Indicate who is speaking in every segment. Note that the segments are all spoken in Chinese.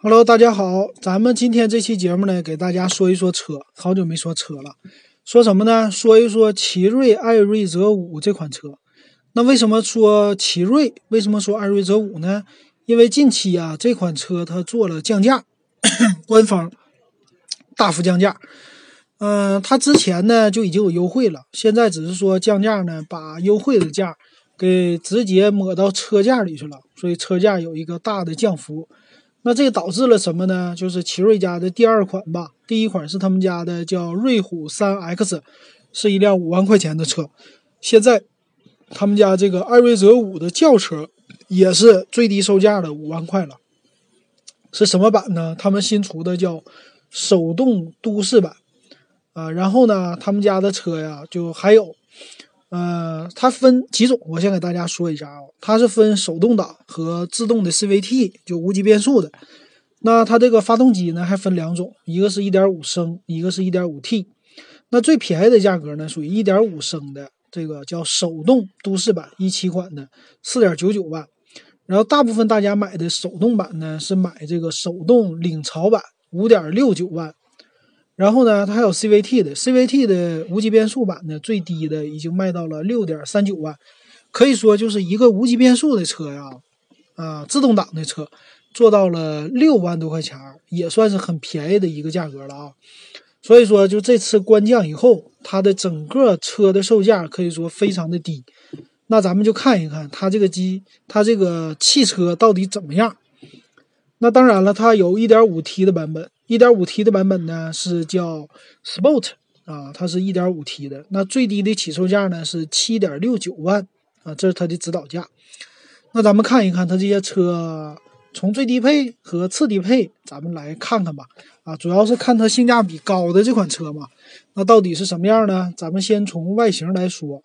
Speaker 1: Hello，大家好，咱们今天这期节目呢，给大家说一说车。好久没说车了，说什么呢？说一说奇瑞艾瑞泽五这款车。那为什么说奇瑞？为什么说艾瑞泽五呢？因为近期啊，这款车它做了降价，官方大幅降价。嗯，它之前呢就已经有优惠了，现在只是说降价呢，把优惠的价给直接抹到车价里去了，所以车价有一个大的降幅。那这导致了什么呢？就是奇瑞家的第二款吧，第一款是他们家的叫瑞虎三 X，是一辆五万块钱的车。现在他们家这个艾瑞泽五的轿车也是最低售价的五万块了。是什么版呢？他们新出的叫手动都市版啊。然后呢，他们家的车呀，就还有。呃，它分几种，我先给大家说一下啊。它是分手动挡和自动的 CVT，就无级变速的。那它这个发动机呢，还分两种，一个是一点五升，一个是一点五 T。那最便宜的价格呢，属于一点五升的，这个叫手动都市版一七款的，四点九九万。然后大部分大家买的手动版呢，是买这个手动领潮版，五点六九万。然后呢，它还有 CVT 的，CVT 的无级变速版呢，最低的已经卖到了六点三九万，可以说就是一个无级变速的车呀，啊，自动挡的车做到了六万多块钱，也算是很便宜的一个价格了啊。所以说，就这次官降以后，它的整个车的售价可以说非常的低。那咱们就看一看它这个机，它这个汽车到底怎么样。那当然了，它有一点五 T 的版本。一点五 T 的版本呢是叫 Sport 啊，它是一点五 T 的，那最低的起售价呢是七点六九万啊，这是它的指导价。那咱们看一看它这些车，从最低配和次低配，咱们来看看吧。啊，主要是看它性价比高的这款车嘛。那到底是什么样呢？咱们先从外形来说。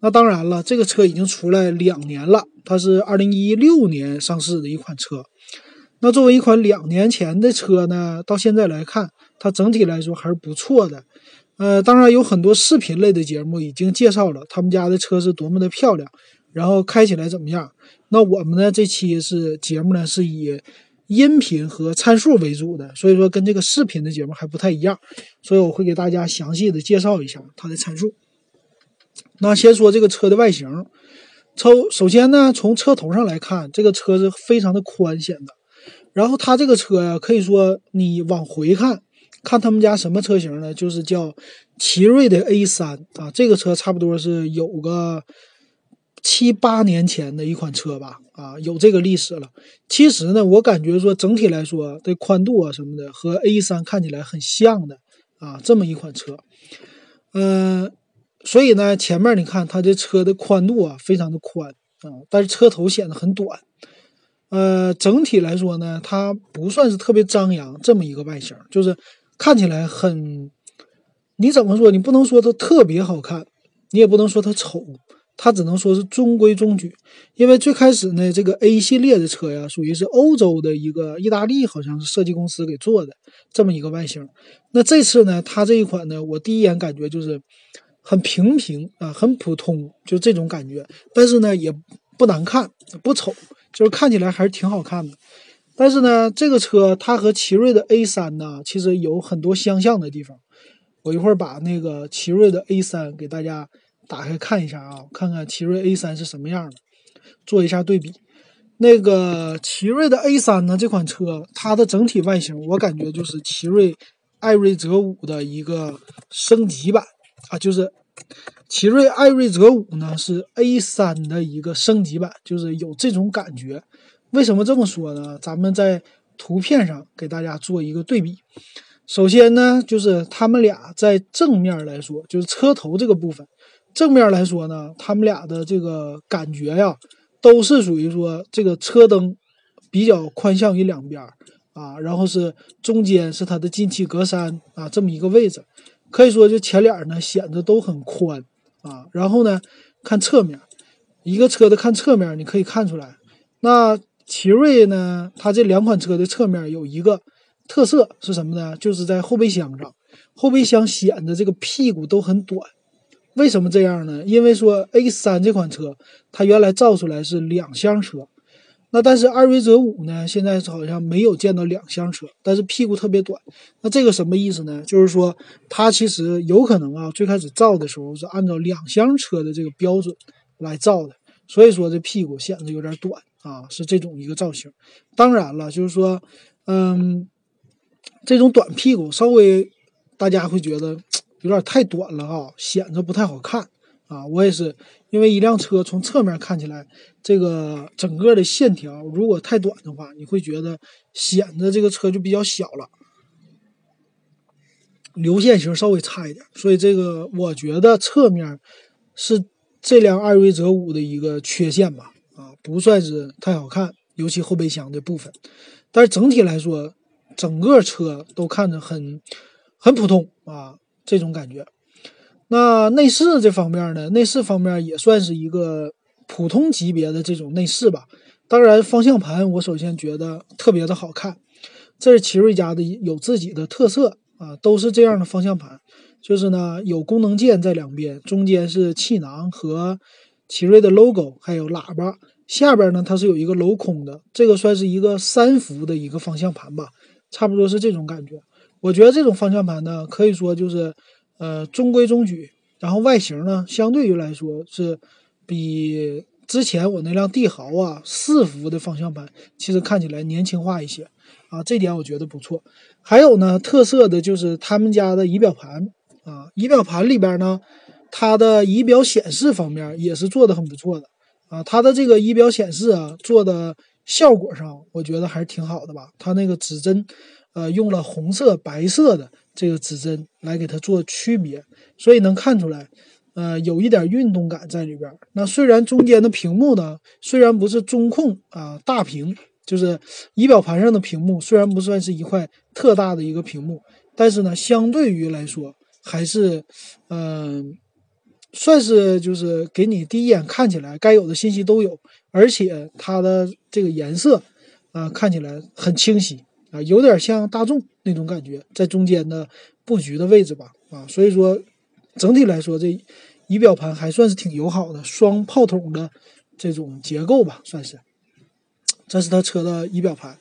Speaker 1: 那当然了，这个车已经出来两年了，它是二零一六年上市的一款车。那作为一款两年前的车呢，到现在来看，它整体来说还是不错的。呃，当然有很多视频类的节目已经介绍了他们家的车是多么的漂亮，然后开起来怎么样。那我们呢这期是节目呢是以音频和参数为主的，所以说跟这个视频的节目还不太一样，所以我会给大家详细的介绍一下它的参数。那先说这个车的外形，从首先呢从车头上来看，这个车是非常的宽显的。然后它这个车呀，可以说你往回看，看他们家什么车型呢？就是叫奇瑞的 A 三啊，这个车差不多是有个七八年前的一款车吧，啊，有这个历史了。其实呢，我感觉说整体来说，这宽度啊什么的和 A 三看起来很像的啊，这么一款车，嗯，所以呢，前面你看它这车的宽度啊，非常的宽啊，但是车头显得很短。呃，整体来说呢，它不算是特别张扬，这么一个外形，就是看起来很，你怎么说？你不能说它特别好看，你也不能说它丑，它只能说是中规中矩。因为最开始呢，这个 A 系列的车呀，属于是欧洲的一个意大利好像是设计公司给做的这么一个外形。那这次呢，它这一款呢，我第一眼感觉就是很平平啊，很普通，就这种感觉。但是呢，也不难看，不丑。就是看起来还是挺好看的，但是呢，这个车它和奇瑞的 A 三呢，其实有很多相像的地方。我一会儿把那个奇瑞的 A 三给大家打开看一下啊，看看奇瑞 A 三是什么样的，做一下对比。那个奇瑞的 A 三呢，这款车它的整体外形，我感觉就是奇瑞艾瑞泽五的一个升级版啊，就是。奇瑞艾瑞泽五呢是 A 三的一个升级版，就是有这种感觉。为什么这么说呢？咱们在图片上给大家做一个对比。首先呢，就是他们俩在正面来说，就是车头这个部分，正面来说呢，他们俩的这个感觉呀，都是属于说这个车灯比较宽向于两边啊，然后是中间是它的进气格栅啊这么一个位置。可以说，就前脸呢显得都很宽啊。然后呢，看侧面，一个车的看侧面，你可以看出来。那奇瑞呢，它这两款车的侧面有一个特色是什么呢？就是在后备箱上，后备箱显得这个屁股都很短。为什么这样呢？因为说 A 三这款车，它原来造出来是两厢车，那但是艾瑞泽五呢，现在好像没有见到两厢车，但是屁股特别短。那这个什么意思呢？就是说它其实有可能啊，最开始造的时候是按照两厢车的这个标准来造的，所以说这屁股显得有点短啊，是这种一个造型。当然了，就是说，嗯，这种短屁股稍微大家会觉得有点太短了啊，显得不太好看。啊，我也是，因为一辆车从侧面看起来，这个整个的线条如果太短的话，你会觉得显得这个车就比较小了，流线型稍微差一点。所以这个我觉得侧面是这辆艾瑞泽五的一个缺陷吧，啊，不算是太好看，尤其后备箱的部分。但是整体来说，整个车都看着很很普通啊，这种感觉。那内饰这方面呢？内饰方面也算是一个普通级别的这种内饰吧。当然，方向盘我首先觉得特别的好看，这是奇瑞家的有自己的特色啊，都是这样的方向盘，就是呢有功能键在两边，中间是气囊和奇瑞的 logo，还有喇叭，下边呢它是有一个镂空的，这个算是一个三幅的一个方向盘吧，差不多是这种感觉。我觉得这种方向盘呢，可以说就是。呃，中规中矩，然后外形呢，相对于来说是比之前我那辆帝豪啊四幅的方向盘，其实看起来年轻化一些啊，这点我觉得不错。还有呢，特色的就是他们家的仪表盘啊，仪表盘里边呢，它的仪表显示方面也是做的很不错的啊，它的这个仪表显示啊，做的效果上，我觉得还是挺好的吧。它那个指针，呃，用了红色、白色的。这个指针来给它做区别，所以能看出来，呃，有一点运动感在里边。那虽然中间的屏幕呢，虽然不是中控啊大屏，就是仪表盘上的屏幕，虽然不算是一块特大的一个屏幕，但是呢，相对于来说还是，嗯，算是就是给你第一眼看起来该有的信息都有，而且它的这个颜色啊看起来很清晰。啊，有点像大众那种感觉，在中间的布局的位置吧，啊，所以说整体来说，这仪表盘还算是挺友好的，双炮筒的这种结构吧，算是。这是它车的仪表盘，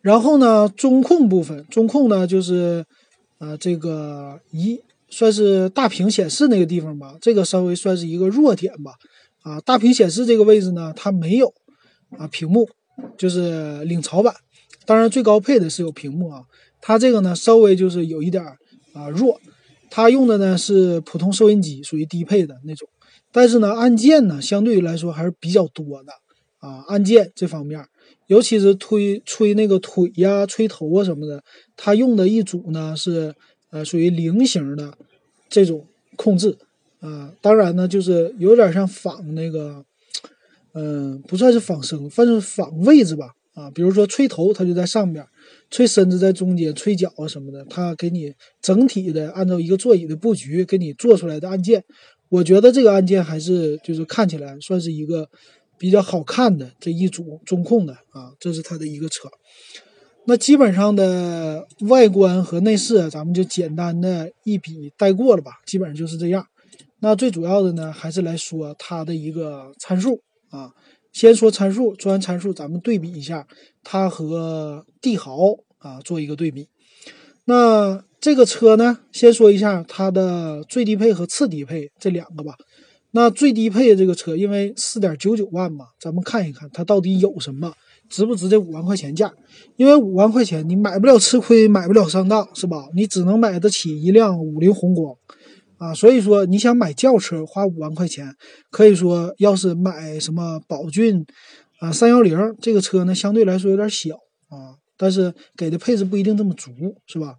Speaker 1: 然后呢，中控部分，中控呢就是呃这个一算是大屏显示那个地方吧，这个稍微算是一个弱点吧，啊，大屏显示这个位置呢，它没有啊屏幕，就是领潮版。当然，最高配的是有屏幕啊，它这个呢稍微就是有一点儿啊弱，它用的呢是普通收音机，属于低配的那种。但是呢，按键呢相对于来说还是比较多的啊，按键这方面，尤其是推吹那个腿呀、吹头啊什么的，它用的一组呢是呃属于菱形的这种控制啊。当然呢，就是有点像仿那个，嗯，不算是仿生，反正仿位置吧。啊，比如说吹头，它就在上边；吹身子在中间；吹脚啊什么的，它给你整体的按照一个座椅的布局给你做出来的按键。我觉得这个按键还是就是看起来算是一个比较好看的这一组中控的啊，这是它的一个车。那基本上的外观和内饰，咱们就简单的一笔带过了吧，基本上就是这样。那最主要的呢，还是来说它的一个参数啊。先说参数，说完参数，咱们对比一下它和帝豪啊，做一个对比。那这个车呢，先说一下它的最低配和次低配这两个吧。那最低配的这个车，因为四点九九万嘛，咱们看一看它到底有什么，值不值这五万块钱价？因为五万块钱你买不了吃亏，买不了上当，是吧？你只能买得起一辆五菱宏光。啊，所以说你想买轿车花五万块钱，可以说要是买什么宝骏啊三幺零这个车呢，相对来说有点小啊，但是给的配置不一定这么足，是吧？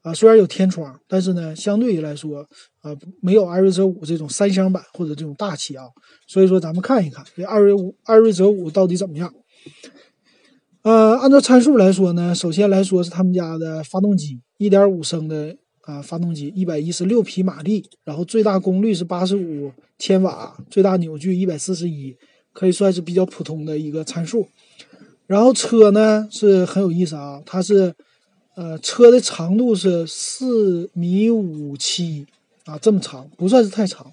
Speaker 1: 啊，虽然有天窗，但是呢，相对于来说啊，没有艾瑞泽五这种三厢版或者这种大气啊。所以说咱们看一看这艾瑞五艾瑞泽五到底怎么样？呃，按照参数来说呢，首先来说是他们家的发动机，一点五升的。啊，发动机一百一十六匹马力，然后最大功率是八十五千瓦，最大扭矩一百四十一，可以算是比较普通的一个参数。然后车呢是很有意思啊，它是呃车的长度是四米五七啊，这么长不算是太长。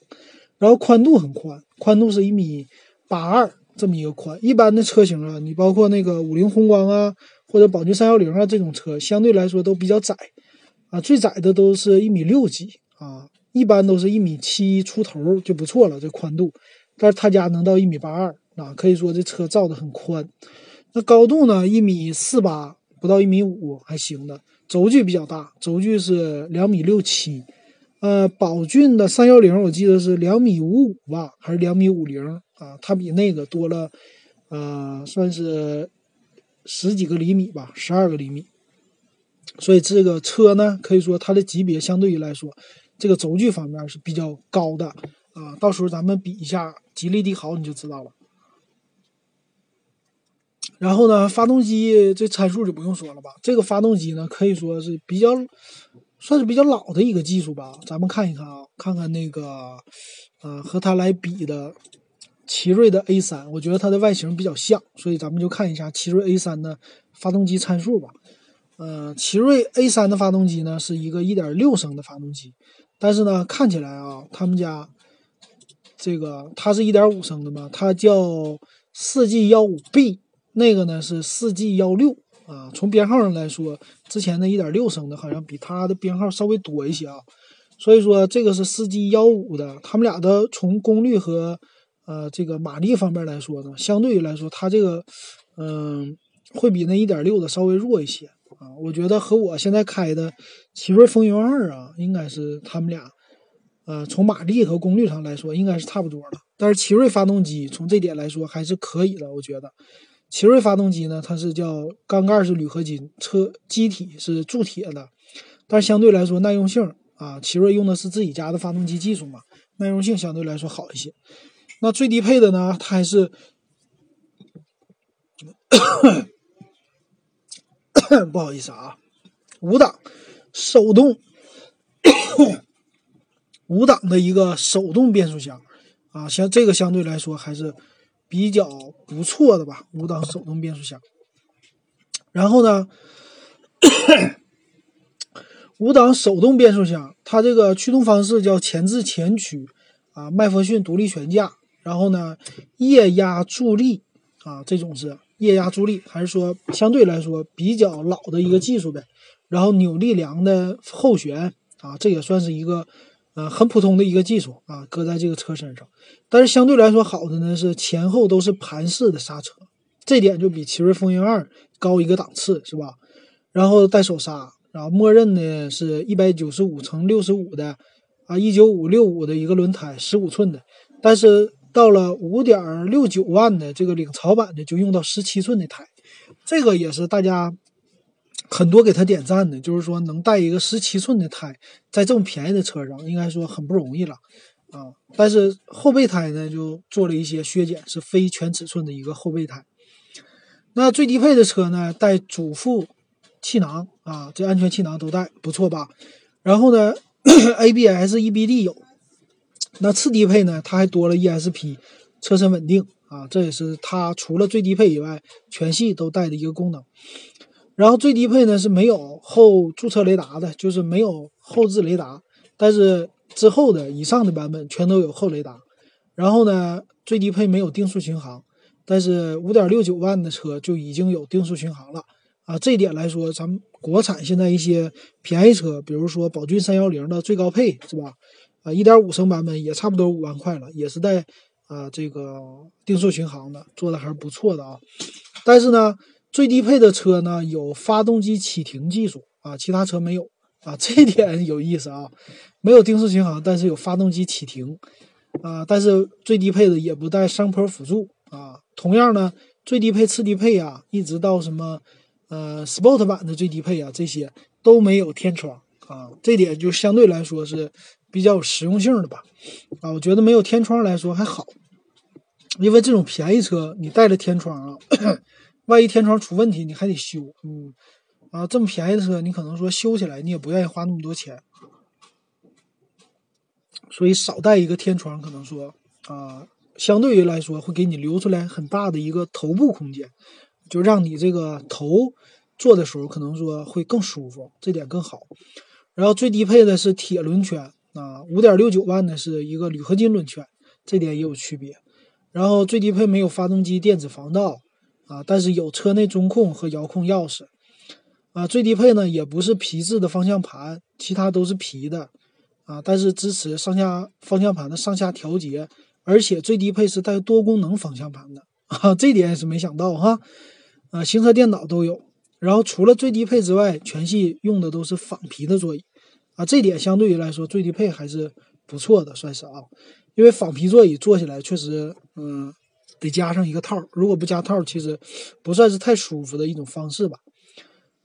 Speaker 1: 然后宽度很宽，宽度是一米八二，这么一个宽。一般的车型啊，你包括那个五菱宏光啊，或者宝骏三幺零啊这种车，相对来说都比较窄啊，最窄的都是一米六几啊，一般都是一米七出头就不错了，这宽度。但是他家能到一米八二啊，可以说这车造的很宽。那高度呢，一米四八不到一米五还行的。轴距比较大，轴距是两米六七。呃，宝骏的三幺零我记得是两米五五吧，还是两米五零啊？它比那个多了，呃，算是十几个厘米吧，十二个厘米。所以这个车呢，可以说它的级别相对于来说，这个轴距方面是比较高的啊。到时候咱们比一下吉利帝豪，你就知道了。然后呢，发动机这参数就不用说了吧。这个发动机呢，可以说是比较算是比较老的一个技术吧。咱们看一看啊，看看那个呃和它来比的奇瑞的 A 三，我觉得它的外形比较像，所以咱们就看一下奇瑞 A 三的发动机参数吧。呃，奇瑞 A 三的发动机呢是一个1.6升的发动机，但是呢看起来啊，他们家这个它是一点五升的嘛，它叫四 G 幺五 B。那个呢是四 G 幺六啊，从编号上来说，之前的一点六升的好像比它的编号稍微多一些啊，所以说这个是四 G 幺五的，他们俩的从功率和呃这个马力方面来说呢，相对于来说，它这个嗯会比那一点六的稍微弱一些啊，我觉得和我现在开的奇瑞风云二啊，应该是他们俩呃从马力和功率上来说应该是差不多的，但是奇瑞发动机从这点来说还是可以的，我觉得。奇瑞发动机呢，它是叫缸盖是铝合金，车机体是铸铁的，但是相对来说耐用性啊，奇瑞用的是自己家的发动机技术嘛，耐用性相对来说好一些。那最低配的呢，它还是不好意思啊，五档手动五档的一个手动变速箱啊，像这个相对来说还是。比较不错的吧，五档手动变速箱。然后呢，五档手动变速箱，它这个驱动方式叫前置前驱啊，麦弗逊独立悬架。然后呢，液压助力啊，这种是液压助力，还是说相对来说比较老的一个技术呗。然后扭力梁的后悬啊，这也算是一个。呃，很普通的一个技术啊，搁在这个车身上，但是相对来说好的呢是前后都是盘式的刹车，这点就比奇瑞风云二高一个档次，是吧？然后带手刹，然后默认的是一百九十五乘六十五的啊，一九五六五的一个轮胎，十五寸的，但是到了五点六九万的这个领潮版的就用到十七寸的胎，这个也是大家。很多给他点赞的，就是说能带一个十七寸的胎，在这么便宜的车上，应该说很不容易了啊。但是后备胎呢，就做了一些削减，是非全尺寸的一个后备胎。那最低配的车呢，带主副气囊啊，这安全气囊都带，不错吧？然后呢，ABS、EBD 有。那次低配呢，它还多了 ESP 车身稳定啊，这也是它除了最低配以外，全系都带的一个功能。然后最低配呢是没有后驻车雷达的，就是没有后置雷达，但是之后的以上的版本全都有后雷达。然后呢，最低配没有定速巡航，但是五点六九万的车就已经有定速巡航了啊！这一点来说，咱们国产现在一些便宜车，比如说宝骏三幺零的最高配是吧？啊，一点五升版本也差不多五万块了，也是带啊这个定速巡航的，做的还是不错的啊。但是呢。最低配的车呢有发动机启停技术啊，其他车没有啊，这点有意思啊，没有定速巡航，但是有发动机启停啊，但是最低配的也不带上坡辅助啊。同样呢，最低配、次低配啊，一直到什么呃 Sport 版的最低配啊，这些都没有天窗啊，这点就相对来说是比较有实用性的吧啊，我觉得没有天窗来说还好，因为这种便宜车你带着天窗啊。万一天窗出问题，你还得修，嗯，啊，这么便宜的车，你可能说修起来，你也不愿意花那么多钱，所以少带一个天窗，可能说啊，相对于来说会给你留出来很大的一个头部空间，就让你这个头坐的时候可能说会更舒服，这点更好。然后最低配的是铁轮圈啊，五点六九万的是一个铝合金轮圈，这点也有区别。然后最低配没有发动机电子防盗啊，但是有车内中控和遥控钥匙啊。最低配呢也不是皮质的方向盘，其他都是皮的啊，但是支持上下方向盘的上下调节，而且最低配是带多功能方向盘的啊，这点也是没想到哈。啊，行车电脑都有，然后除了最低配之外，全系用的都是仿皮的座椅啊，这点相对于来说最低配还是不错的，算是啊。因为仿皮座椅坐起来确实，嗯，得加上一个套如果不加套其实不算是太舒服的一种方式吧。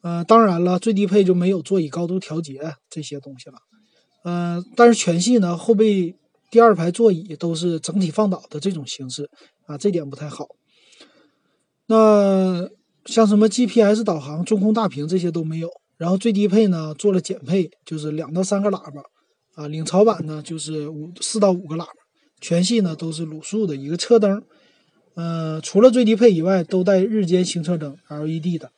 Speaker 1: 呃，当然了，最低配就没有座椅高度调节这些东西了。嗯，但是全系呢，后背第二排座椅都是整体放倒的这种形式啊，这点不太好。那像什么 GPS 导航、中控大屏这些都没有。然后最低配呢做了减配，就是两到三个喇叭啊，领潮版呢就是五四到五个喇叭。全系呢都是卤素的一个车灯，呃，除了最低配以外，都带日间行车灯 LED 的。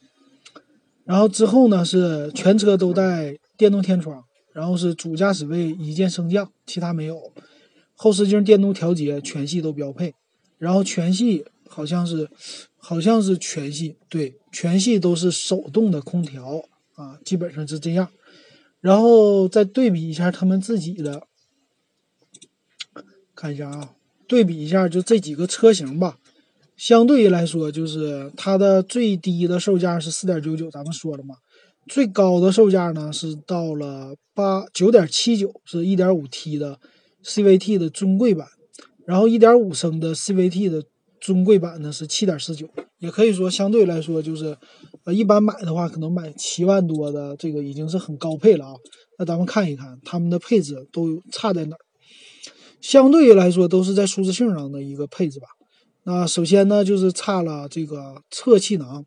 Speaker 1: 然后之后呢是全车都带电动天窗，然后是主驾驶位一键升降，其他没有。后视镜电动调节，全系都标配。然后全系好像是，好像是全系对，全系都是手动的空调啊，基本上是这样。然后再对比一下他们自己的。看一下啊，对比一下，就这几个车型吧。相对于来说，就是它的最低的售价是四点九九，咱们说了嘛。最高的售价呢是到了八九点七九，是一点五 T 的 CVT 的尊贵版。然后一点五升的 CVT 的尊贵版呢是七点四九，也可以说相对来说就是，呃，一般买的话可能买七万多的这个已经是很高配了啊。那咱们看一看它们的配置都差在哪儿。相对于来说，都是在舒适性上的一个配置吧。那首先呢，就是差了这个侧气囊，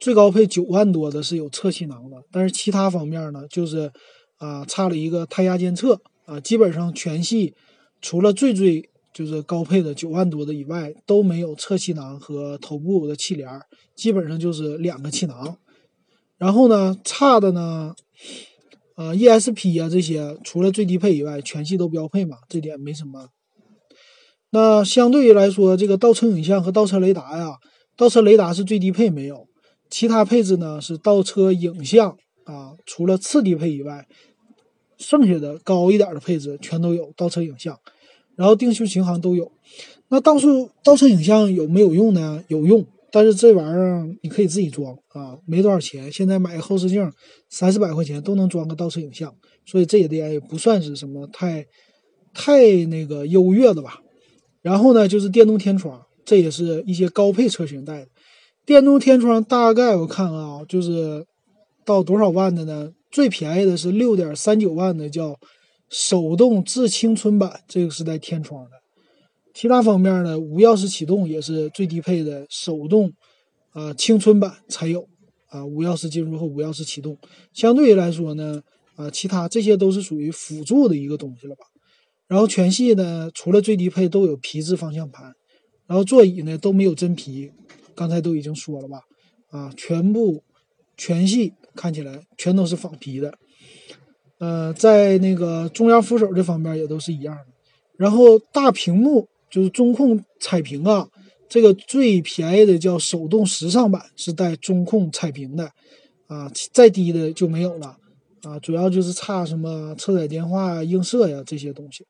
Speaker 1: 最高配九万多的是有侧气囊的，但是其他方面呢，就是啊差了一个胎压监测啊。基本上全系除了最最就是高配的九万多的以外，都没有侧气囊和头部的气帘，基本上就是两个气囊。然后呢，差的呢。呃，ESP 啊这些，除了最低配以外，全系都标配嘛，这点没什么。那相对于来说，这个倒车影像和倒车雷达呀，倒车雷达是最低配没有，其他配置呢是倒车影像啊，除了次低配以外，剩下的高一点的配置全都有倒车影像，然后定速巡航都有。那倒速倒车影像有没有用呢？有用。但是这玩意儿你可以自己装啊，没多少钱。现在买个后视镜三四百块钱都能装个倒车影像，所以这一点也不算是什么太太那个优越的吧。然后呢，就是电动天窗，这也是一些高配车型带的。电动天窗大概我看啊，就是到多少万的呢？最便宜的是六点三九万的，叫手动致青春版，这个是带天窗的。其他方面呢，无钥匙启动也是最低配的手动，啊，青春版才有啊，无钥匙进入和无钥匙启动。相对于来说呢，啊，其他这些都是属于辅助的一个东西了吧。然后全系呢，除了最低配都有皮质方向盘，然后座椅呢都没有真皮，刚才都已经说了吧，啊，全部全系看起来全都是仿皮的。呃，在那个中央扶手这方面也都是一样的，然后大屏幕。就是中控彩屏啊，这个最便宜的叫手动时尚版，是带中控彩屏的，啊，再低的就没有了，啊，主要就是差什么车载电话映射呀这些东西，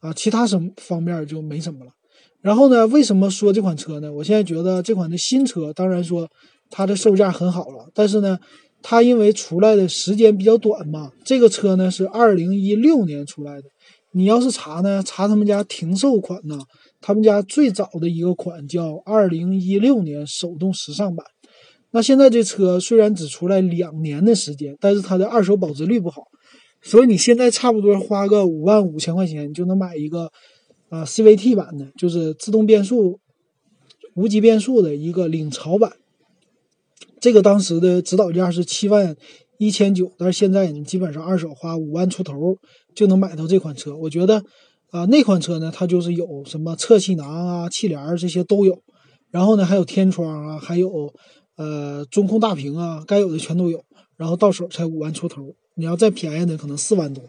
Speaker 1: 啊，其他什么方面就没什么了。然后呢，为什么说这款车呢？我现在觉得这款的新车，当然说它的售价很好了，但是呢，它因为出来的时间比较短嘛，这个车呢是二零一六年出来的。你要是查呢，查他们家停售款呢，他们家最早的一个款叫二零一六年手动时尚版。那现在这车虽然只出来两年的时间，但是它的二手保值率不好，所以你现在差不多花个五万五千块钱，就能买一个啊 CVT 版的，就是自动变速、无级变速的一个领潮版。这个当时的指导价是七万一千九，但是现在你基本上二手花五万出头。就能买到这款车，我觉得，啊，那款车呢，它就是有什么侧气囊啊、气帘这些都有，然后呢，还有天窗啊，还有，呃，中控大屏啊，该有的全都有，然后到手才五万出头。你要再便宜的，可能四万多。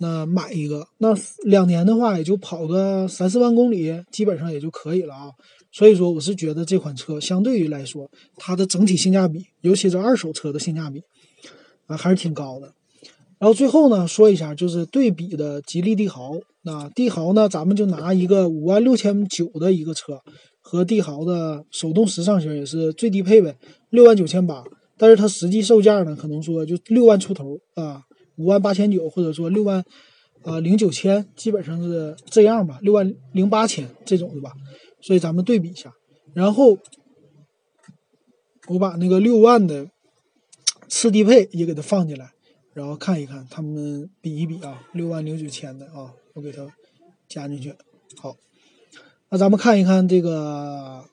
Speaker 1: 那买一个，那两年的话也就跑个三四万公里，基本上也就可以了啊。所以说，我是觉得这款车相对于来说，它的整体性价比，尤其是二手车的性价比啊，还是挺高的。然后最后呢，说一下就是对比的吉利帝豪。那帝豪呢，咱们就拿一个五万六千九的一个车，和帝豪的手动时尚型也是最低配呗，六万九千八，但是它实际售价呢，可能说就六万出头啊。五万八千九，或者说六万，呃零九千，基本上是这样吧，六万零八千这种的吧，所以咱们对比一下，然后我把那个六万的次低配也给它放进来，然后看一看他们比一比啊，六万零九千的啊，我给它加进去，好，那咱们看一看这个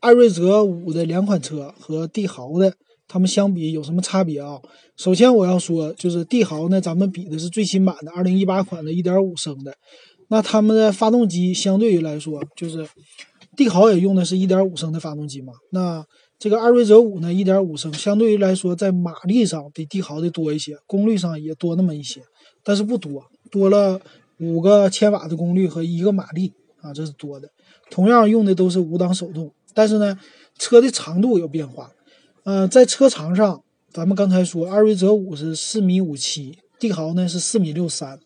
Speaker 1: 艾瑞泽五的两款车和帝豪的。它们相比有什么差别啊？首先我要说，就是帝豪呢，咱们比的是最新版的二零一八款的1.5升的，那他们的发动机相对于来说，就是帝豪也用的是一点五升的发动机嘛。那这个艾瑞泽五呢，一点五升，相对于来说在马力上比帝豪的多一些，功率上也多那么一些，但是不多，多了五个千瓦的功率和一个马力啊，这是多的。同样用的都是五档手动，但是呢，车的长度有变化。呃，在车长上，咱们刚才说，艾瑞泽五是四米五七，帝豪呢是四米六三，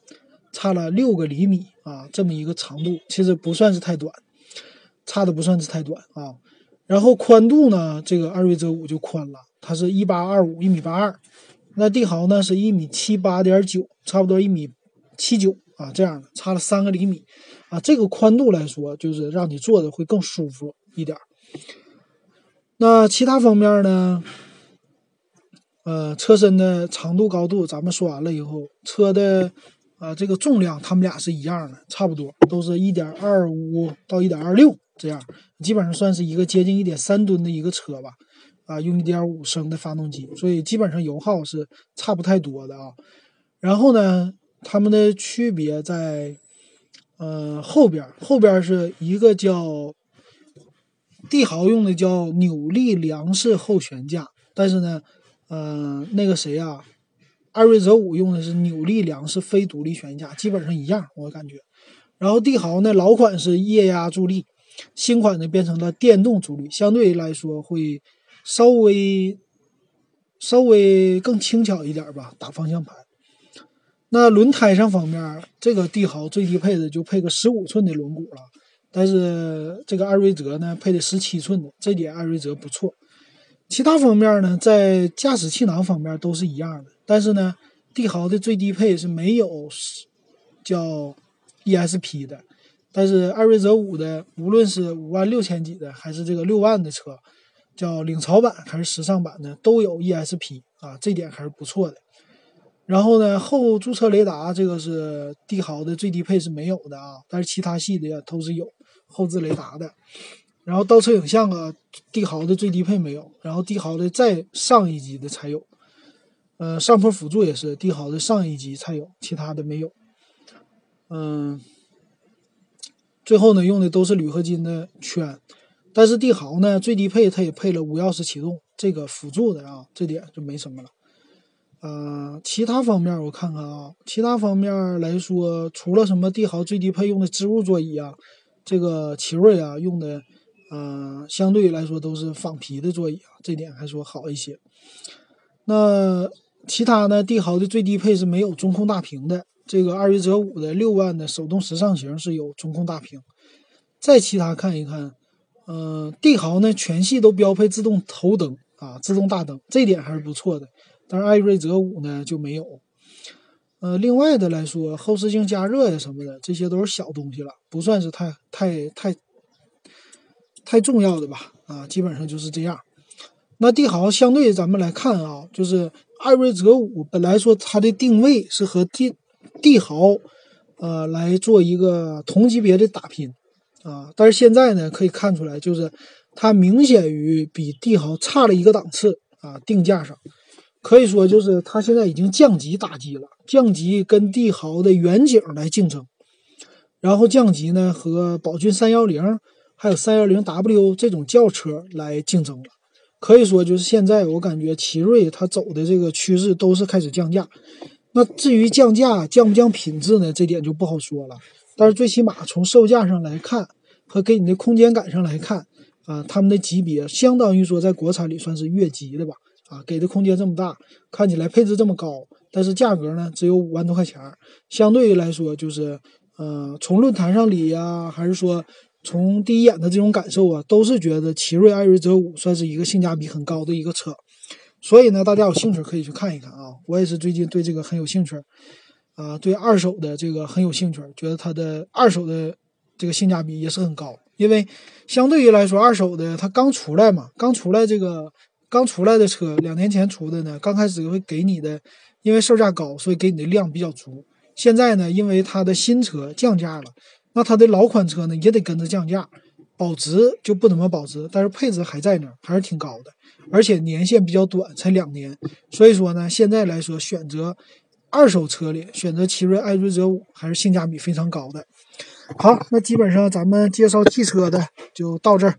Speaker 1: 差了六个厘米啊，这么一个长度，其实不算是太短，差的不算是太短啊。然后宽度呢，这个艾瑞泽五就宽了，它是一八二五，一米八二，那帝豪呢是一米七八点九，差不多一米七九啊，这样的差了三个厘米啊，这个宽度来说，就是让你坐着会更舒服一点。那其他方面呢？呃，车身的长度、高度，咱们说完了以后，车的啊这个重量，它们俩是一样的，差不多，都是一点二五到一点二六这样，基本上算是一个接近一点三吨的一个车吧。啊，用一点五升的发动机，所以基本上油耗是差不太多的啊。然后呢，它们的区别在呃后边，后边是一个叫。帝豪用的叫扭力梁式后悬架，但是呢，呃，那个谁啊，艾瑞泽五用的是扭力梁式非独立悬架，基本上一样，我感觉。然后帝豪呢，老款是液压助力，新款呢变成了电动助力，相对来说会稍微稍微更轻巧一点吧，打方向盘。那轮胎上方面，这个帝豪最低配的就配个十五寸的轮毂了。但是这个艾瑞泽呢，配的十七寸的，这点艾瑞泽不错。其他方面呢，在驾驶气囊方面都是一样的。但是呢，帝豪的最低配是没有叫 ESP 的，但是艾瑞泽五的，无论是五万六千几的，还是这个六万的车，叫领潮版还是时尚版的，都有 ESP 啊，这点还是不错的。然后呢，后驻车雷达这个是帝豪的最低配是没有的啊，但是其他系的都是有。后置雷达的，然后倒车影像啊，帝豪的最低配没有，然后帝豪的再上一级的才有，呃，上坡辅助也是帝豪的上一级才有，其他的没有。嗯，最后呢，用的都是铝合金的圈，但是帝豪呢，最低配它也配了无钥匙启动这个辅助的啊，这点就没什么了。呃，其他方面我看看啊，其他方面来说，除了什么帝豪最低配用的织物座椅啊。这个奇瑞啊用的，呃，相对来说都是仿皮的座椅啊，这点还说好一些。那其他呢？帝豪的最低配是没有中控大屏的，这个艾瑞泽五的六万的手动时尚型是有中控大屏。再其他看一看，嗯，帝豪呢全系都标配自动头灯啊，自动大灯，这点还是不错的。但是艾瑞泽五呢就没有。呃，另外的来说，后视镜加热呀什么的，这些都是小东西了，不算是太太太太重要的吧？啊，基本上就是这样。那帝豪相对咱们来看啊，就是艾瑞泽五本来说它的定位是和帝帝豪呃来做一个同级别的打拼啊，但是现在呢可以看出来，就是它明显于比帝豪差了一个档次啊，定价上。可以说，就是它现在已经降级打击了，降级跟帝豪的远景来竞争，然后降级呢和宝骏三幺零还有三幺零 W 这种轿车来竞争了。可以说，就是现在我感觉奇瑞它走的这个趋势都是开始降价，那至于降价降不降品质呢？这点就不好说了。但是最起码从售价上来看和给你的空间感上来看，啊，他们的级别相当于说在国产里算是越级的吧。啊，给的空间这么大，看起来配置这么高，但是价格呢只有五万多块钱相对于来说，就是，呃，从论坛上里呀，还是说从第一眼的这种感受啊，都是觉得奇瑞艾瑞泽五算是一个性价比很高的一个车。所以呢，大家有兴趣可以去看一看啊。我也是最近对这个很有兴趣，啊，对二手的这个很有兴趣，觉得它的二手的这个性价比也是很高，因为相对于来说，二手的它刚出来嘛，刚出来这个。刚出来的车，两年前出的呢。刚开始会给你的，因为售价高，所以给你的量比较足。现在呢，因为它的新车降价了，那它的老款车呢也得跟着降价，保值就不怎么保值，但是配置还在那儿，还是挺高的，而且年限比较短，才两年。所以说呢，现在来说选择二手车里选择奇瑞艾瑞泽五还是性价比非常高的。好，那基本上咱们介绍汽车的就到这儿。